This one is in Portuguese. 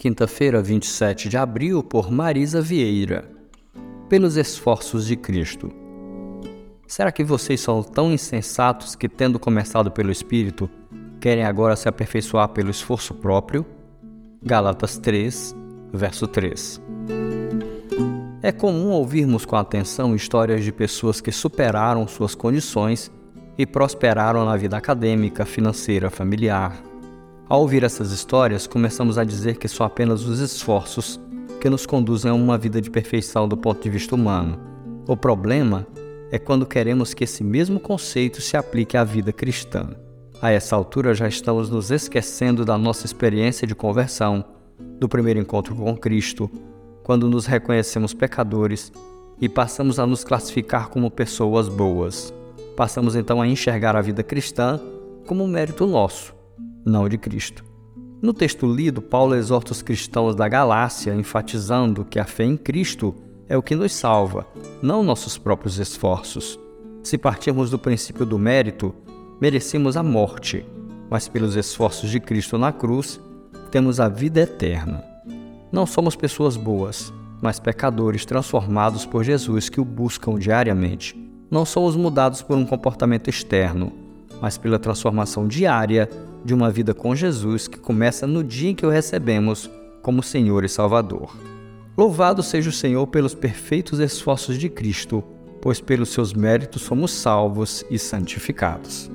Quinta-feira, 27 de abril, por Marisa Vieira. Pelos esforços de Cristo. Será que vocês são tão insensatos que, tendo começado pelo Espírito, querem agora se aperfeiçoar pelo esforço próprio? Gálatas 3, verso 3. É comum ouvirmos com atenção histórias de pessoas que superaram suas condições e prosperaram na vida acadêmica, financeira, familiar. Ao ouvir essas histórias, começamos a dizer que são apenas os esforços que nos conduzem a uma vida de perfeição do ponto de vista humano. O problema é quando queremos que esse mesmo conceito se aplique à vida cristã. A essa altura já estamos nos esquecendo da nossa experiência de conversão, do primeiro encontro com Cristo, quando nos reconhecemos pecadores e passamos a nos classificar como pessoas boas. Passamos então a enxergar a vida cristã como um mérito nosso, não de Cristo. No texto lido, Paulo exorta os cristãos da Galácia, enfatizando que a fé em Cristo é o que nos salva, não nossos próprios esforços. Se partirmos do princípio do mérito, merecemos a morte, mas pelos esforços de Cristo na cruz, temos a vida eterna. Não somos pessoas boas, mas pecadores transformados por Jesus que o buscam diariamente. Não somos mudados por um comportamento externo, mas pela transformação diária de uma vida com Jesus que começa no dia em que o recebemos como Senhor e Salvador. Louvado seja o Senhor pelos perfeitos esforços de Cristo, pois pelos seus méritos somos salvos e santificados.